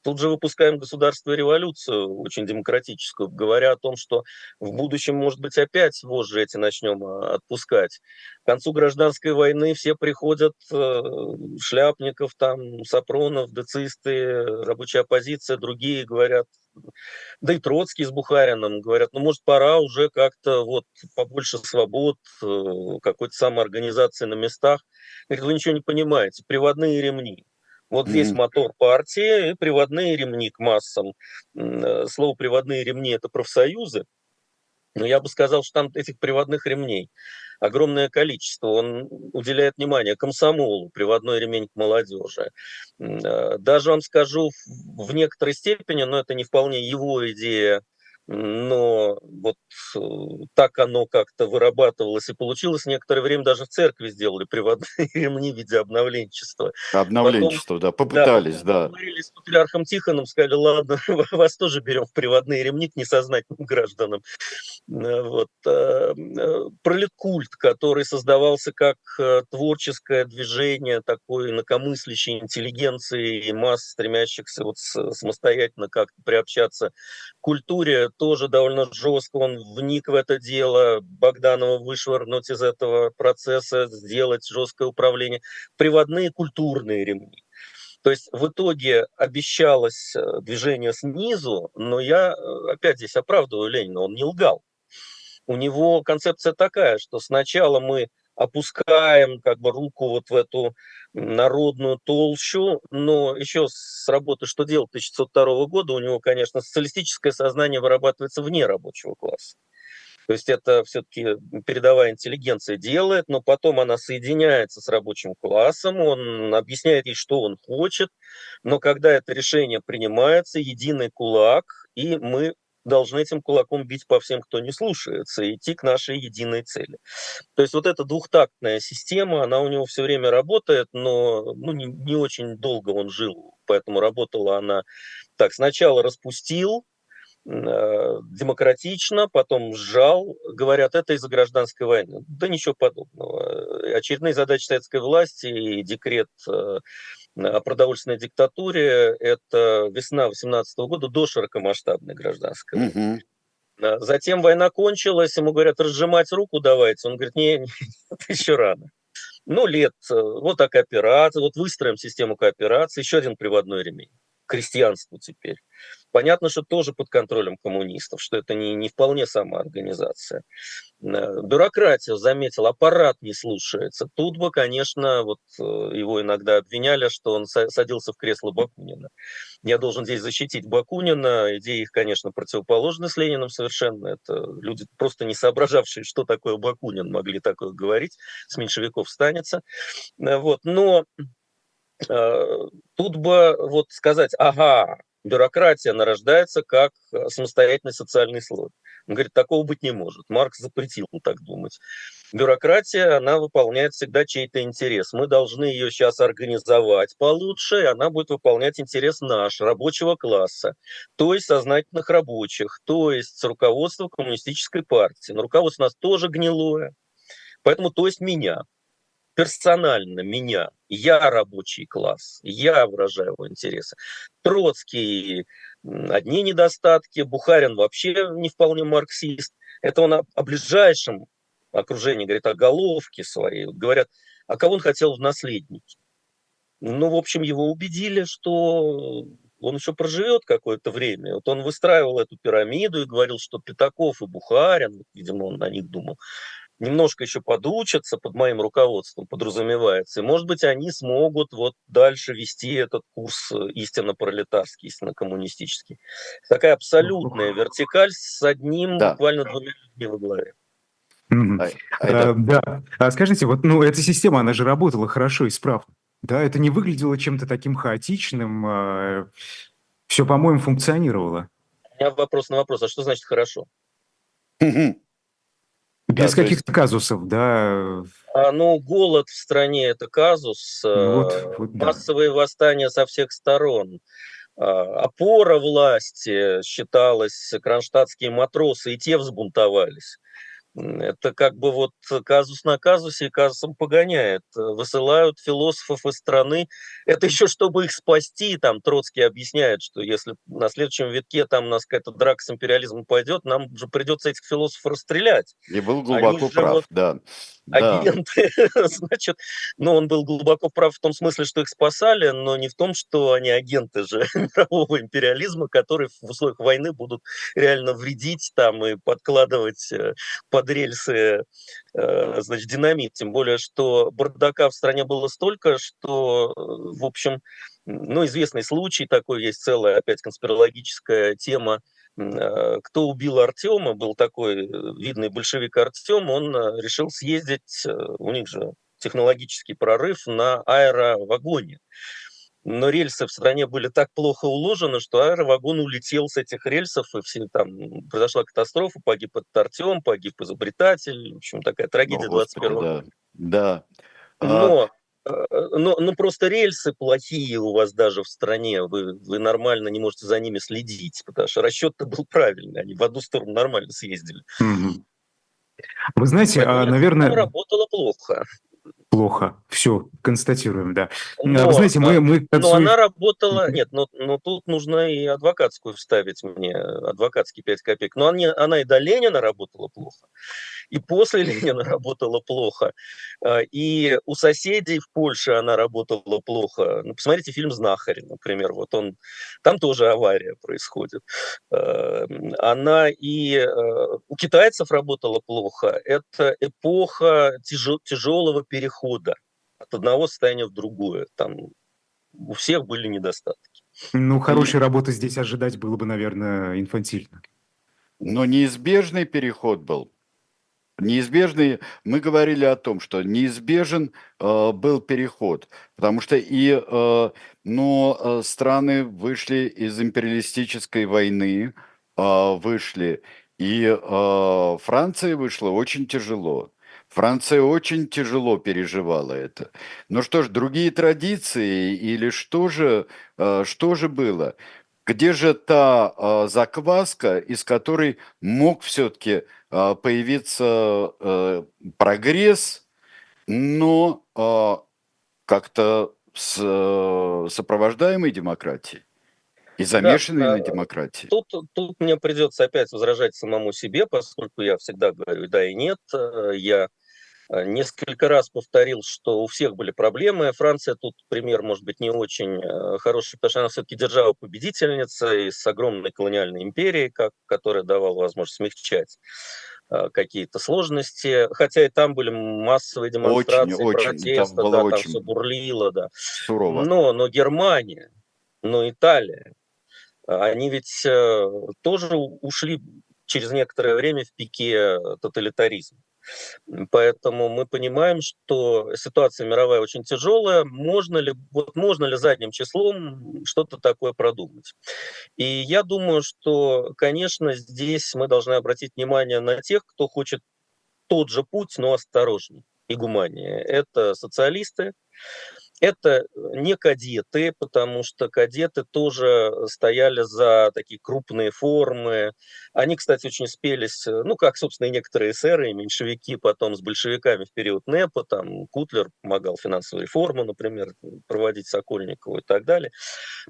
Тут же выпускаем государство революцию, очень демократическую, говоря о том, что в будущем, может быть, опять вожжи эти начнем а, отпускать. К концу гражданской войны все приходят, э, Шляпников, там, Сапронов, децисты, рабочая оппозиция, другие говорят, да и Троцкий с Бухарином говорят, ну, может, пора уже как-то вот побольше свобод, э, какой-то самоорганизации на местах. Говорит, вы ничего не понимаете, приводные ремни. Вот mm-hmm. мотор партии и приводные ремни к массам. Э, слово приводные ремни это профсоюзы. Но я бы сказал, что там этих приводных ремней огромное количество. Он уделяет внимание комсомолу, приводной ремень к молодежи. Э, даже вам скажу, в некоторой степени, но это не вполне его идея, но вот э, так оно как-то вырабатывалось и получилось. Некоторое время даже в церкви сделали приводные *laughs* ремни в виде обновленчества. Обновленчество, Потом, да, попытались, да. Поговорили с патриархом Тихоном, сказали, ладно, *laughs* вас тоже берем в приводные ремни к несознательным гражданам. Э, вот. Э, пролеткульт, который создавался как творческое движение такой инакомыслящей интеллигенции и масс, стремящихся вот самостоятельно как-то приобщаться к культуре, тоже довольно жестко он вник в это дело, Богданова вышвырнуть из этого процесса, сделать жесткое управление, приводные культурные ремни. То есть в итоге обещалось э, движение снизу, но я э, опять здесь оправдываю Ленина, он не лгал. У него концепция такая, что сначала мы опускаем как бы руку вот в эту народную толщу, но еще с работы «Что делать» 1902 года у него, конечно, социалистическое сознание вырабатывается вне рабочего класса. То есть это все-таки передовая интеллигенция делает, но потом она соединяется с рабочим классом, он объясняет ей, что он хочет, но когда это решение принимается, единый кулак, и мы должны этим кулаком бить по всем, кто не слушается, и идти к нашей единой цели. То есть вот эта двухтактная система, она у него все время работает, но ну, не, не очень долго он жил, поэтому работала она так. Сначала распустил, Э, демократично, потом сжал, говорят, это из-за гражданской войны. Да ничего подобного. Очередные задачи советской власти и декрет э, продовольственной диктатуре – это весна 18 года до широкомасштабной гражданской. Угу. Затем война кончилась, ему говорят, разжимать руку давайте. Он говорит, не, не еще рано. Ну, лет, э, вот так кооперация, вот выстроим систему кооперации, еще один приводной ремень крестьянству теперь. Понятно, что тоже под контролем коммунистов, что это не, не вполне самоорганизация. Э, бюрократия, заметил, аппарат не слушается. Тут бы, конечно, вот э, его иногда обвиняли, что он садился в кресло Бакунина. Я должен здесь защитить Бакунина. Идеи их, конечно, противоположны с Лениным совершенно. Это люди, просто не соображавшие, что такое Бакунин, могли такое говорить. С меньшевиков станется. Э, вот. Но тут бы вот сказать, ага, бюрократия нарождается как э, самостоятельный социальный слой. Он говорит, такого быть не может. Маркс запретил так думать. Бюрократия, она выполняет всегда чей-то интерес. Мы должны ее сейчас организовать получше, и она будет выполнять интерес наш, рабочего класса, то есть сознательных рабочих, то есть руководства коммунистической партии. Но руководство у нас тоже гнилое, поэтому то есть меня персонально меня, я рабочий класс, я выражаю его интересы. Троцкий одни недостатки, Бухарин вообще не вполне марксист. Это он о, ближайшем окружении говорит, о головке своей. Говорят, а кого он хотел в наследники? Ну, в общем, его убедили, что он еще проживет какое-то время. Вот он выстраивал эту пирамиду и говорил, что Пятаков и Бухарин, видимо, он на них думал, немножко еще подучатся под моим руководством, подразумевается, и, может быть, они смогут вот дальше вести этот курс э, истинно пролетарский, истинно коммунистический. Такая абсолютная вертикаль с одним, да. буквально двумя людьми во главе. Mm-hmm. А, а, да. А скажите, вот ну, эта система, она же работала хорошо, исправно. Да, это не выглядело чем-то таким хаотичным. А... Все, по-моему, функционировало. У меня вопрос на вопрос. А что значит хорошо? Без да, каких-то есть... казусов, да. А, ну, голод в стране это казус, ну, вот, э, вот, да. массовые восстания со всех сторон. А, опора власти считалась кронштадтские матросы, и те взбунтовались. Это как бы вот казус на казусе и казусом погоняет. Высылают философов из страны. Это *laughs* еще чтобы их спасти. Там Троцкий объясняет, что если на следующем витке там у нас какая-то драка с империализмом пойдет, нам же придется этих философов расстрелять. И был глубоко прав, вот да. Агенты, да. *laughs* значит, ну он был глубоко прав в том смысле, что их спасали, но не в том, что они агенты же *laughs* мирового империализма, которые в условиях войны будут реально вредить там и подкладывать э, под рельсы э, значит, динамит, тем более, что бардака в стране было столько, что, э, в общем, ну, известный случай такой, есть целая опять конспирологическая тема, кто убил Артема, был такой видный большевик Артем, он решил съездить, у них же технологический прорыв на аэровагоне но рельсы в стране были так плохо уложены, что аэровагон улетел с этих рельсов, и все, там произошла катастрофа, погиб этот Артем, погиб изобретатель, в общем, такая трагедия О, 21 года. Да. да. Но, а... но, но просто рельсы плохие у вас даже в стране, вы, вы нормально не можете за ними следить, потому что расчет-то был правильный, они в одну сторону нормально съездили. Вы знаете, а, Поэтому наверное... Работало плохо плохо. Все, констатируем, да. Но, Вы знаете, мы... мы но она работала... Нет, но, но тут нужно и адвокатскую вставить мне, адвокатский 5 копеек. Но она, она и до Ленина работала плохо, и после Ленина работала плохо, а, и у соседей в Польше она работала плохо. Ну, посмотрите фильм «Знахарь», например, вот он... Там тоже авария происходит. А, она и а, у китайцев работала плохо. Это эпоха тяжелого перехода перехода от одного состояния в другое. Там у всех были недостатки. Ну, хорошей и... работы здесь ожидать было бы, наверное, инфантильно. Но неизбежный переход был. Неизбежный, мы говорили о том, что неизбежен э, был переход, потому что и э, но э, страны вышли из империалистической войны, э, вышли, и э, Франция вышла очень тяжело. Франция очень тяжело переживала это. Ну что ж, другие традиции или что же, э, что же было? Где же та э, закваска, из которой мог все-таки э, появиться прогресс, но как-то с сопровождаемой демократией? И замешанные да, на демократии. Тут, тут мне придется опять возражать самому себе, поскольку я всегда говорю да и нет. Я несколько раз повторил, что у всех были проблемы. Франция тут пример, может быть, не очень э, хороший, потому что она все-таки держава-победительница и с огромной колониальной империей, как, которая давала возможность смягчать э, какие-то сложности, хотя и там были массовые демонстрации, очень, протесты, там да, очень там все бурлило, да. Сурово. Но, но Германия, но Италия, они ведь тоже ушли через некоторое время в пике тоталитаризма. Поэтому мы понимаем, что ситуация мировая очень тяжелая. Можно ли, вот можно ли задним числом что-то такое продумать? И я думаю, что, конечно, здесь мы должны обратить внимание на тех, кто хочет тот же путь, но осторожней и гуманнее. Это социалисты, это не кадеты, потому что кадеты тоже стояли за такие крупные формы. Они, кстати, очень спелись, ну, как, собственно, и некоторые эсеры, и меньшевики потом с большевиками в период НЭПа, там Кутлер помогал финансовую реформу, например, проводить Сокольникову и так далее.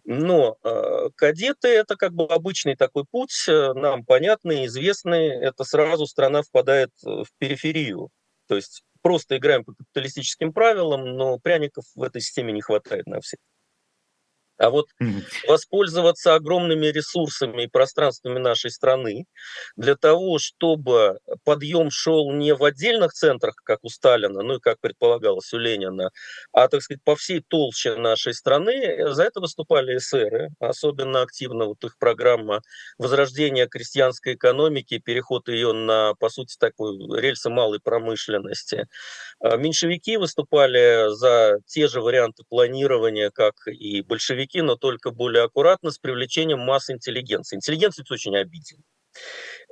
Но э, кадеты – это как бы обычный такой путь, э, нам понятный, известный. Это сразу страна впадает в периферию. То есть просто играем по капиталистическим правилам, но пряников в этой системе не хватает на всех. А вот воспользоваться огромными ресурсами и пространствами нашей страны для того, чтобы подъем шел не в отдельных центрах, как у Сталина, ну и как предполагалось у Ленина, а, так сказать, по всей толще нашей страны, за это выступали эсеры, особенно активно вот их программа возрождения крестьянской экономики, переход ее на, по сути, такой рельсы малой промышленности. А меньшевики выступали за те же варианты планирования, как и большевики, большевики, но только более аккуратно, с привлечением масс интеллигенции. Интеллигенция очень обиден.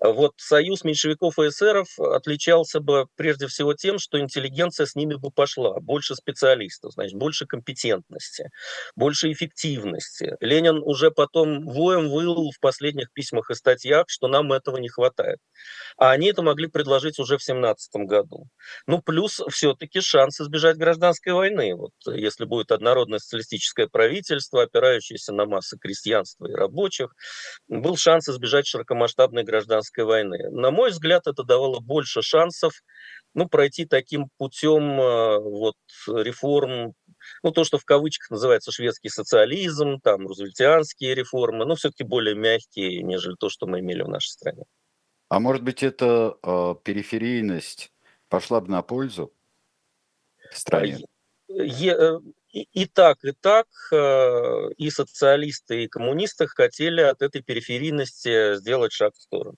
Вот союз меньшевиков и эсеров отличался бы прежде всего тем, что интеллигенция с ними бы пошла. Больше специалистов, значит, больше компетентности, больше эффективности. Ленин уже потом воем выл в последних письмах и статьях, что нам этого не хватает. А они это могли предложить уже в 17 году. Ну, плюс все-таки шанс избежать гражданской войны. Вот если будет однородное социалистическое правительство, опирающееся на массы крестьянства и рабочих, был шанс избежать широкомасштабной гражданской войны. На мой взгляд, это давало больше шансов ну, пройти таким путем э, вот, реформ, ну, то, что в кавычках называется шведский социализм, там, рузвельтианские реформы, но все-таки более мягкие, нежели то, что мы имели в нашей стране. А может быть, эта э, периферийность пошла бы на пользу стране? Э, и, и так, и так, э, и социалисты, и коммунисты хотели от этой периферийности сделать шаг в сторону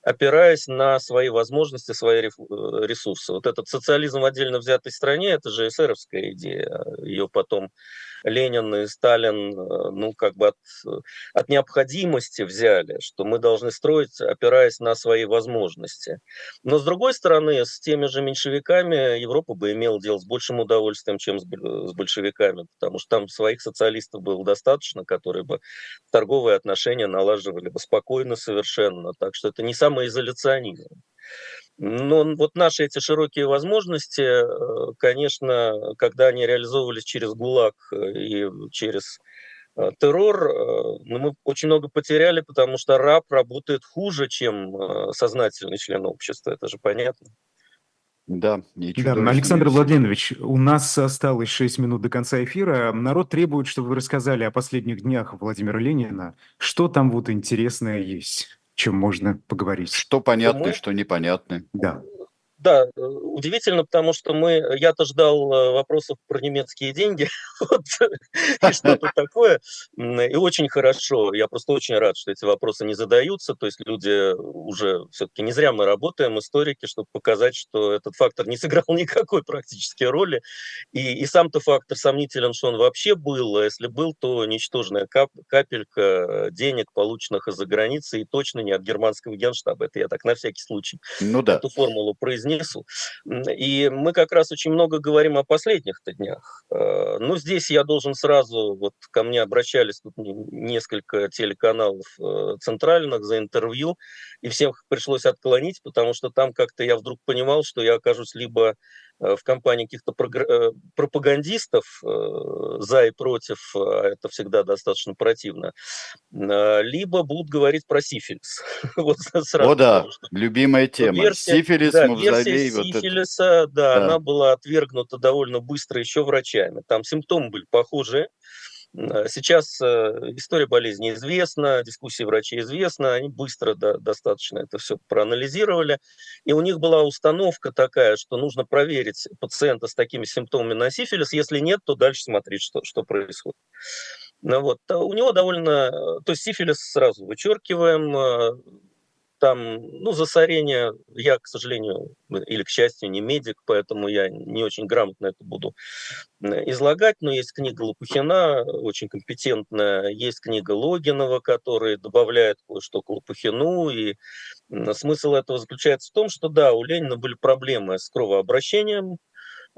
опираясь на свои возможности, свои ресурсы. Вот этот социализм в отдельно взятой стране, это же эсеровская идея. Ее потом Ленин и Сталин, э, ну, как бы от, от необходимости взяли, что мы должны строить, опираясь на свои возможности. Но, с другой стороны, с теми же меньшевиками Европа бы имела дело с большим удовольствием, чем с, большевиками, потому что там своих социалистов было достаточно, которые бы торговые отношения налаживали бы спокойно совершенно. Так что это не самоизоляционизм. Но вот наши эти широкие возможности, э, конечно, когда они реализовывались через ГУЛАГ э, и через э, террор, ну, мы очень много потеряли, потому что раб работает хуже, чем сознательный член общества, это же понятно. Да, да, Александр Владимирович, у нас осталось 6 минут до конца эфира. Народ требует, чтобы вы рассказали о последних днях Владимира Ленина. Что там вот интересное есть? Чем можно поговорить. Что понятно, что непонятно. Да. Да, э, удивительно, потому что мы, я-то ждал э, вопросов про немецкие деньги, *laughs* вот, и что-то *laughs* такое, и очень хорошо, я просто очень рад, что эти вопросы не задаются, то есть люди уже, все-таки не зря мы работаем, историки, чтобы показать, что этот фактор не сыграл *laughs* никакой практически роли, и, и сам-то фактор сомнителен, что он вообще был, а если был, то ничтожная кап, капелька денег, полученных из-за границы, и точно не от германского генштаба, это я так на всякий случай ну, да. эту формулу произнес, несу. И мы как раз очень много говорим о последних-то днях. Э, Но ну, здесь я должен сразу, вот ко мне обращались тут несколько телеканалов э, центральных за интервью, и всех пришлось отклонить, потому что там как-то я вдруг понимал, что я окажусь либо в компании каких-то э, пропагандистов э, за и против, а это всегда достаточно противно, либо будут говорить про сифилис. *laughs* вот сразу О да, что... любимая тема. Версия, сифилис, да, мавзолей. Версия вот сифилиса, это... да, да, она была отвергнута довольно быстро еще врачами. Там симптомы были похожие, Э, сейчас э, история болезни известна, дискуссии врачей известна, они быстро да, достаточно это все проанализировали, и у них была установка такая, что нужно проверить пациента с такими симптомами на сифилис, если нет, то дальше смотреть, что, что происходит. Ну, вот. А у него довольно... То есть сифилис сразу вычеркиваем, э, там, ну, засорение, я, к сожалению, или к счастью, не медик, поэтому я не очень грамотно это буду излагать, но есть книга Лопухина, очень компетентная, есть книга Логинова, который добавляет кое-что к Лопухину, и смысл этого заключается в том, что, да, у Ленина были проблемы с кровообращением,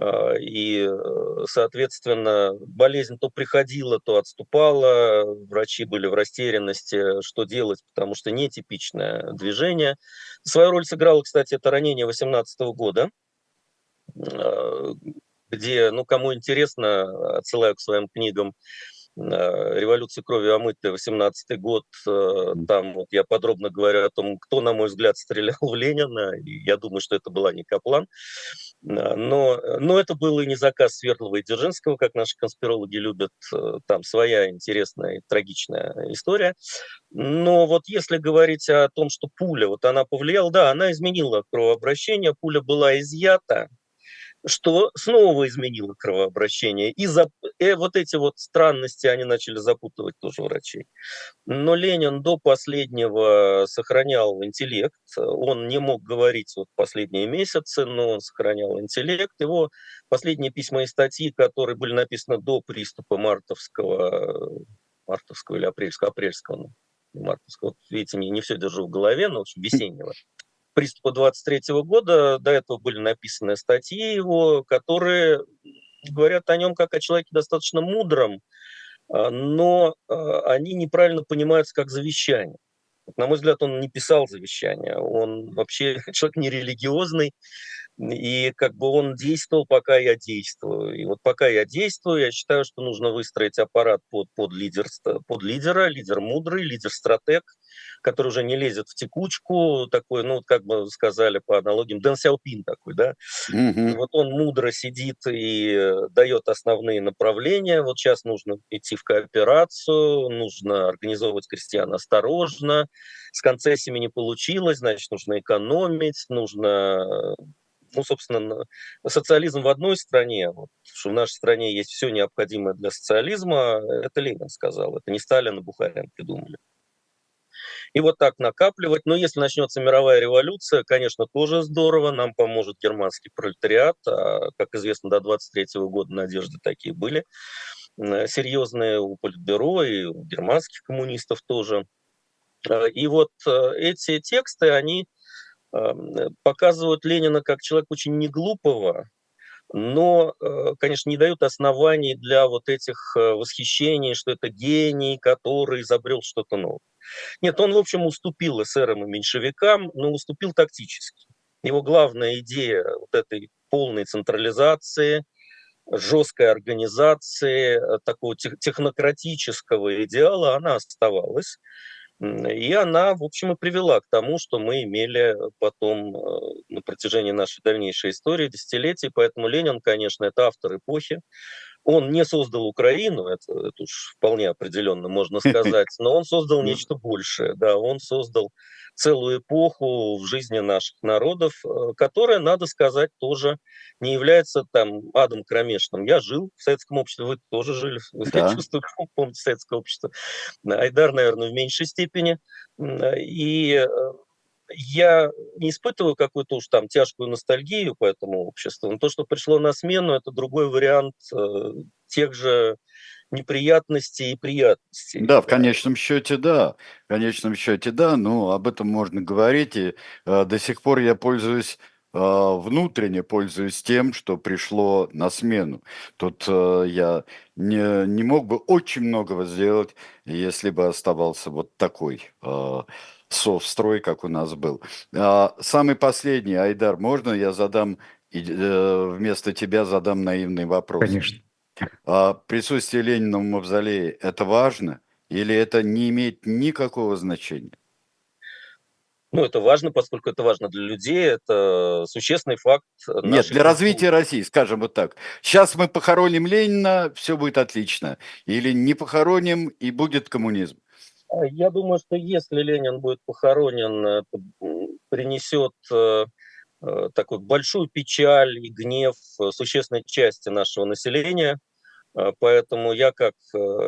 и, э, соответственно, болезнь то приходила, то отступала, врачи были в растерянности, что делать, потому что нетипичное движение. Свою роль сыграло, кстати, это ранение 18 года, а, где, ну, кому интересно, отсылаю к своим книгам, революции крови омытой 18 год, э, там вот я подробно говорю о том, кто, на мой взгляд, стрелял в Ленина, и я думаю, что это была не Каплан, э, но, но это был и не заказ Свердлова и Дзержинского, как наши конспирологи любят, там своя интересная и трагичная история, но вот если говорить о том, что пуля, вот она повлияла, да, она изменила кровообращение, пуля была изъята, что снова изменило кровообращение. И за, э, вот эти вот странности они начали запутывать тоже врачей. Но Ленин до последнего сохранял интеллект. Он не мог говорить вот последние месяцы, но он сохранял интеллект. Его последние письма и статьи, которые были написаны до приступа мартовского, мартовского или апрельского, апрельского, ну, мартовского. Видите, не, не все держу в голове, но, в общем, весеннего приступа 23 года. До этого были написаны статьи его, которые говорят о нем как о человеке достаточно мудром, а, но а, они неправильно понимаются как завещание. На мой взгляд, он не писал завещание. Он вообще *laughs* человек нерелигиозный, и как бы он действовал, пока я действую. И вот пока я действую, я считаю, что нужно выстроить аппарат под, под, лидерство, под лидера, лидер мудрый, лидер-стратег, который уже не лезет в текучку, такой, ну, как бы сказали по аналогиям, Дэн Сяопин такой, да. Mm-hmm. Вот он мудро сидит и дает основные направления. Вот сейчас нужно идти в кооперацию, нужно организовывать крестьян осторожно, с концессиями не получилось, значит, нужно экономить, нужно ну, собственно, социализм в одной стране, вот, что в нашей стране есть все необходимое для социализма, это Ленин сказал, это не Сталин и Бухарин придумали. И вот так накапливать. Но если начнется мировая революция, конечно, тоже здорово. Нам поможет германский пролетариат. А, как известно, до 23 года надежды такие были серьезные у Политбюро и у германских коммунистов тоже. А, и вот э, эти тексты, они показывают Ленина как человека очень неглупого, но, э, конечно, не дают оснований для вот этих э, восхищений, что это гений, который изобрел что-то новое. Нет, он, в общем, уступил эсерам и меньшевикам, но уступил тактически. Его главная идея вот этой полной централизации, жесткой организации, э, такого технократического идеала, она оставалась. И она, в общем, и привела к тому, что мы имели потом э, на протяжении нашей дальнейшей истории, десятилетий. Поэтому Ленин, конечно, это автор эпохи. Он не создал Украину, это, это уж вполне определенно можно сказать, но он создал нечто большее. Да, он создал целую эпоху в жизни наших народов, э, которая, надо сказать, тоже не является там адом кромешным. Я жил в советском обществе, вы тоже жили, да. я чувствую, *laughs* помните советское общество. Айдар, наверное, в меньшей степени. И э, я не испытываю какую-то уж там тяжкую ностальгию по этому обществу, но то, что пришло на смену, это другой вариант э, тех же неприятностей и приятностей. Да, в конечном счете, да. В конечном счете, да. Ну, об этом можно говорить. И э, до сих пор я пользуюсь э, внутренне пользуюсь тем, что пришло на смену. Тут э, я не, не мог бы очень многого сделать, если бы оставался вот такой э, совстрой, как у нас был. А, самый последний, Айдар, можно я задам, э, вместо тебя задам наивный вопрос? Конечно. А присутствие Ленина в мавзолее – это важно или это не имеет никакого значения? Ну, это важно, поскольку это важно для людей, это существенный факт. Нет, для развития России, скажем вот так. Сейчас мы похороним Ленина, все будет отлично. Или не похороним, и будет коммунизм. А я думаю, что если Ленин будет похоронен, это принесет э, э, такую большую печаль и гнев существенной части нашего населения. Э, поэтому я как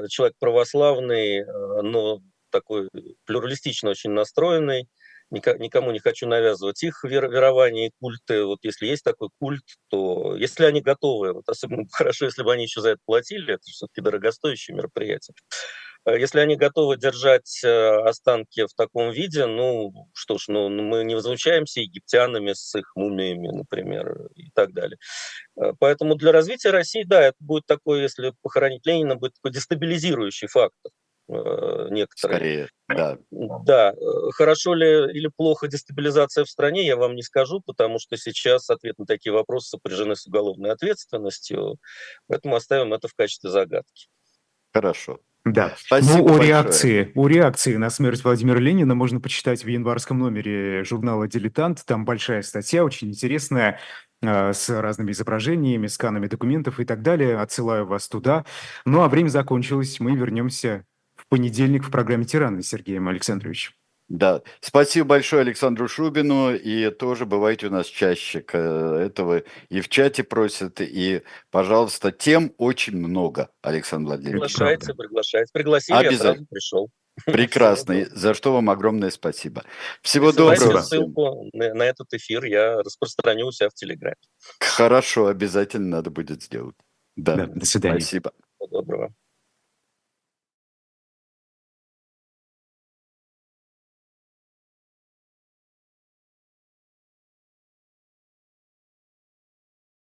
человек православный, но такой плюралистично очень настроенный, никому не хочу навязывать их верования и культы. Вот если есть такой культ, то если они готовы, вот особенно *laughs* хорошо, если бы они еще за это платили, это все-таки дорогостоящее мероприятие. Э, если они готовы держать э, останки в таком виде, ну что ж, ну, мы не возмущаемся египтянами с их мумиями, например, и так далее. Э, поэтому для развития России, да, это будет такой, если похоронить Ленина, будет такой дестабилизирующий фактор некоторые. Скорее, да. Да, хорошо ли или плохо дестабилизация в стране, я вам не скажу, потому что сейчас ответ на такие вопросы сопряжены с уголовной ответственностью, поэтому оставим это в качестве загадки. Хорошо. Да. Спасибо ну, о реакции, о реакции на смерть Владимира Ленина можно почитать в январском номере журнала «Дилетант». Там большая статья, очень интересная, а, с разными изображениями, сканами документов и так далее. Отсылаю вас туда. Ну, а время закончилось. Мы вернемся в понедельник в программе «Тираны» с Сергеем Александровичем. Да, спасибо большое Александру Шубину, и тоже бывайте у нас чаще этого, и в чате просят, и, пожалуйста, тем очень много, Александр Владимирович. Приглашайте, приглашайте. Пригласили, Обязательно. я сразу пришел. *laughs* Прекрасно, за что вам огромное спасибо. Всего доброго. ссылку на, этот эфир я распространю у себя в Телеграме. Хорошо, обязательно надо будет сделать. Да, да до свидания. Спасибо.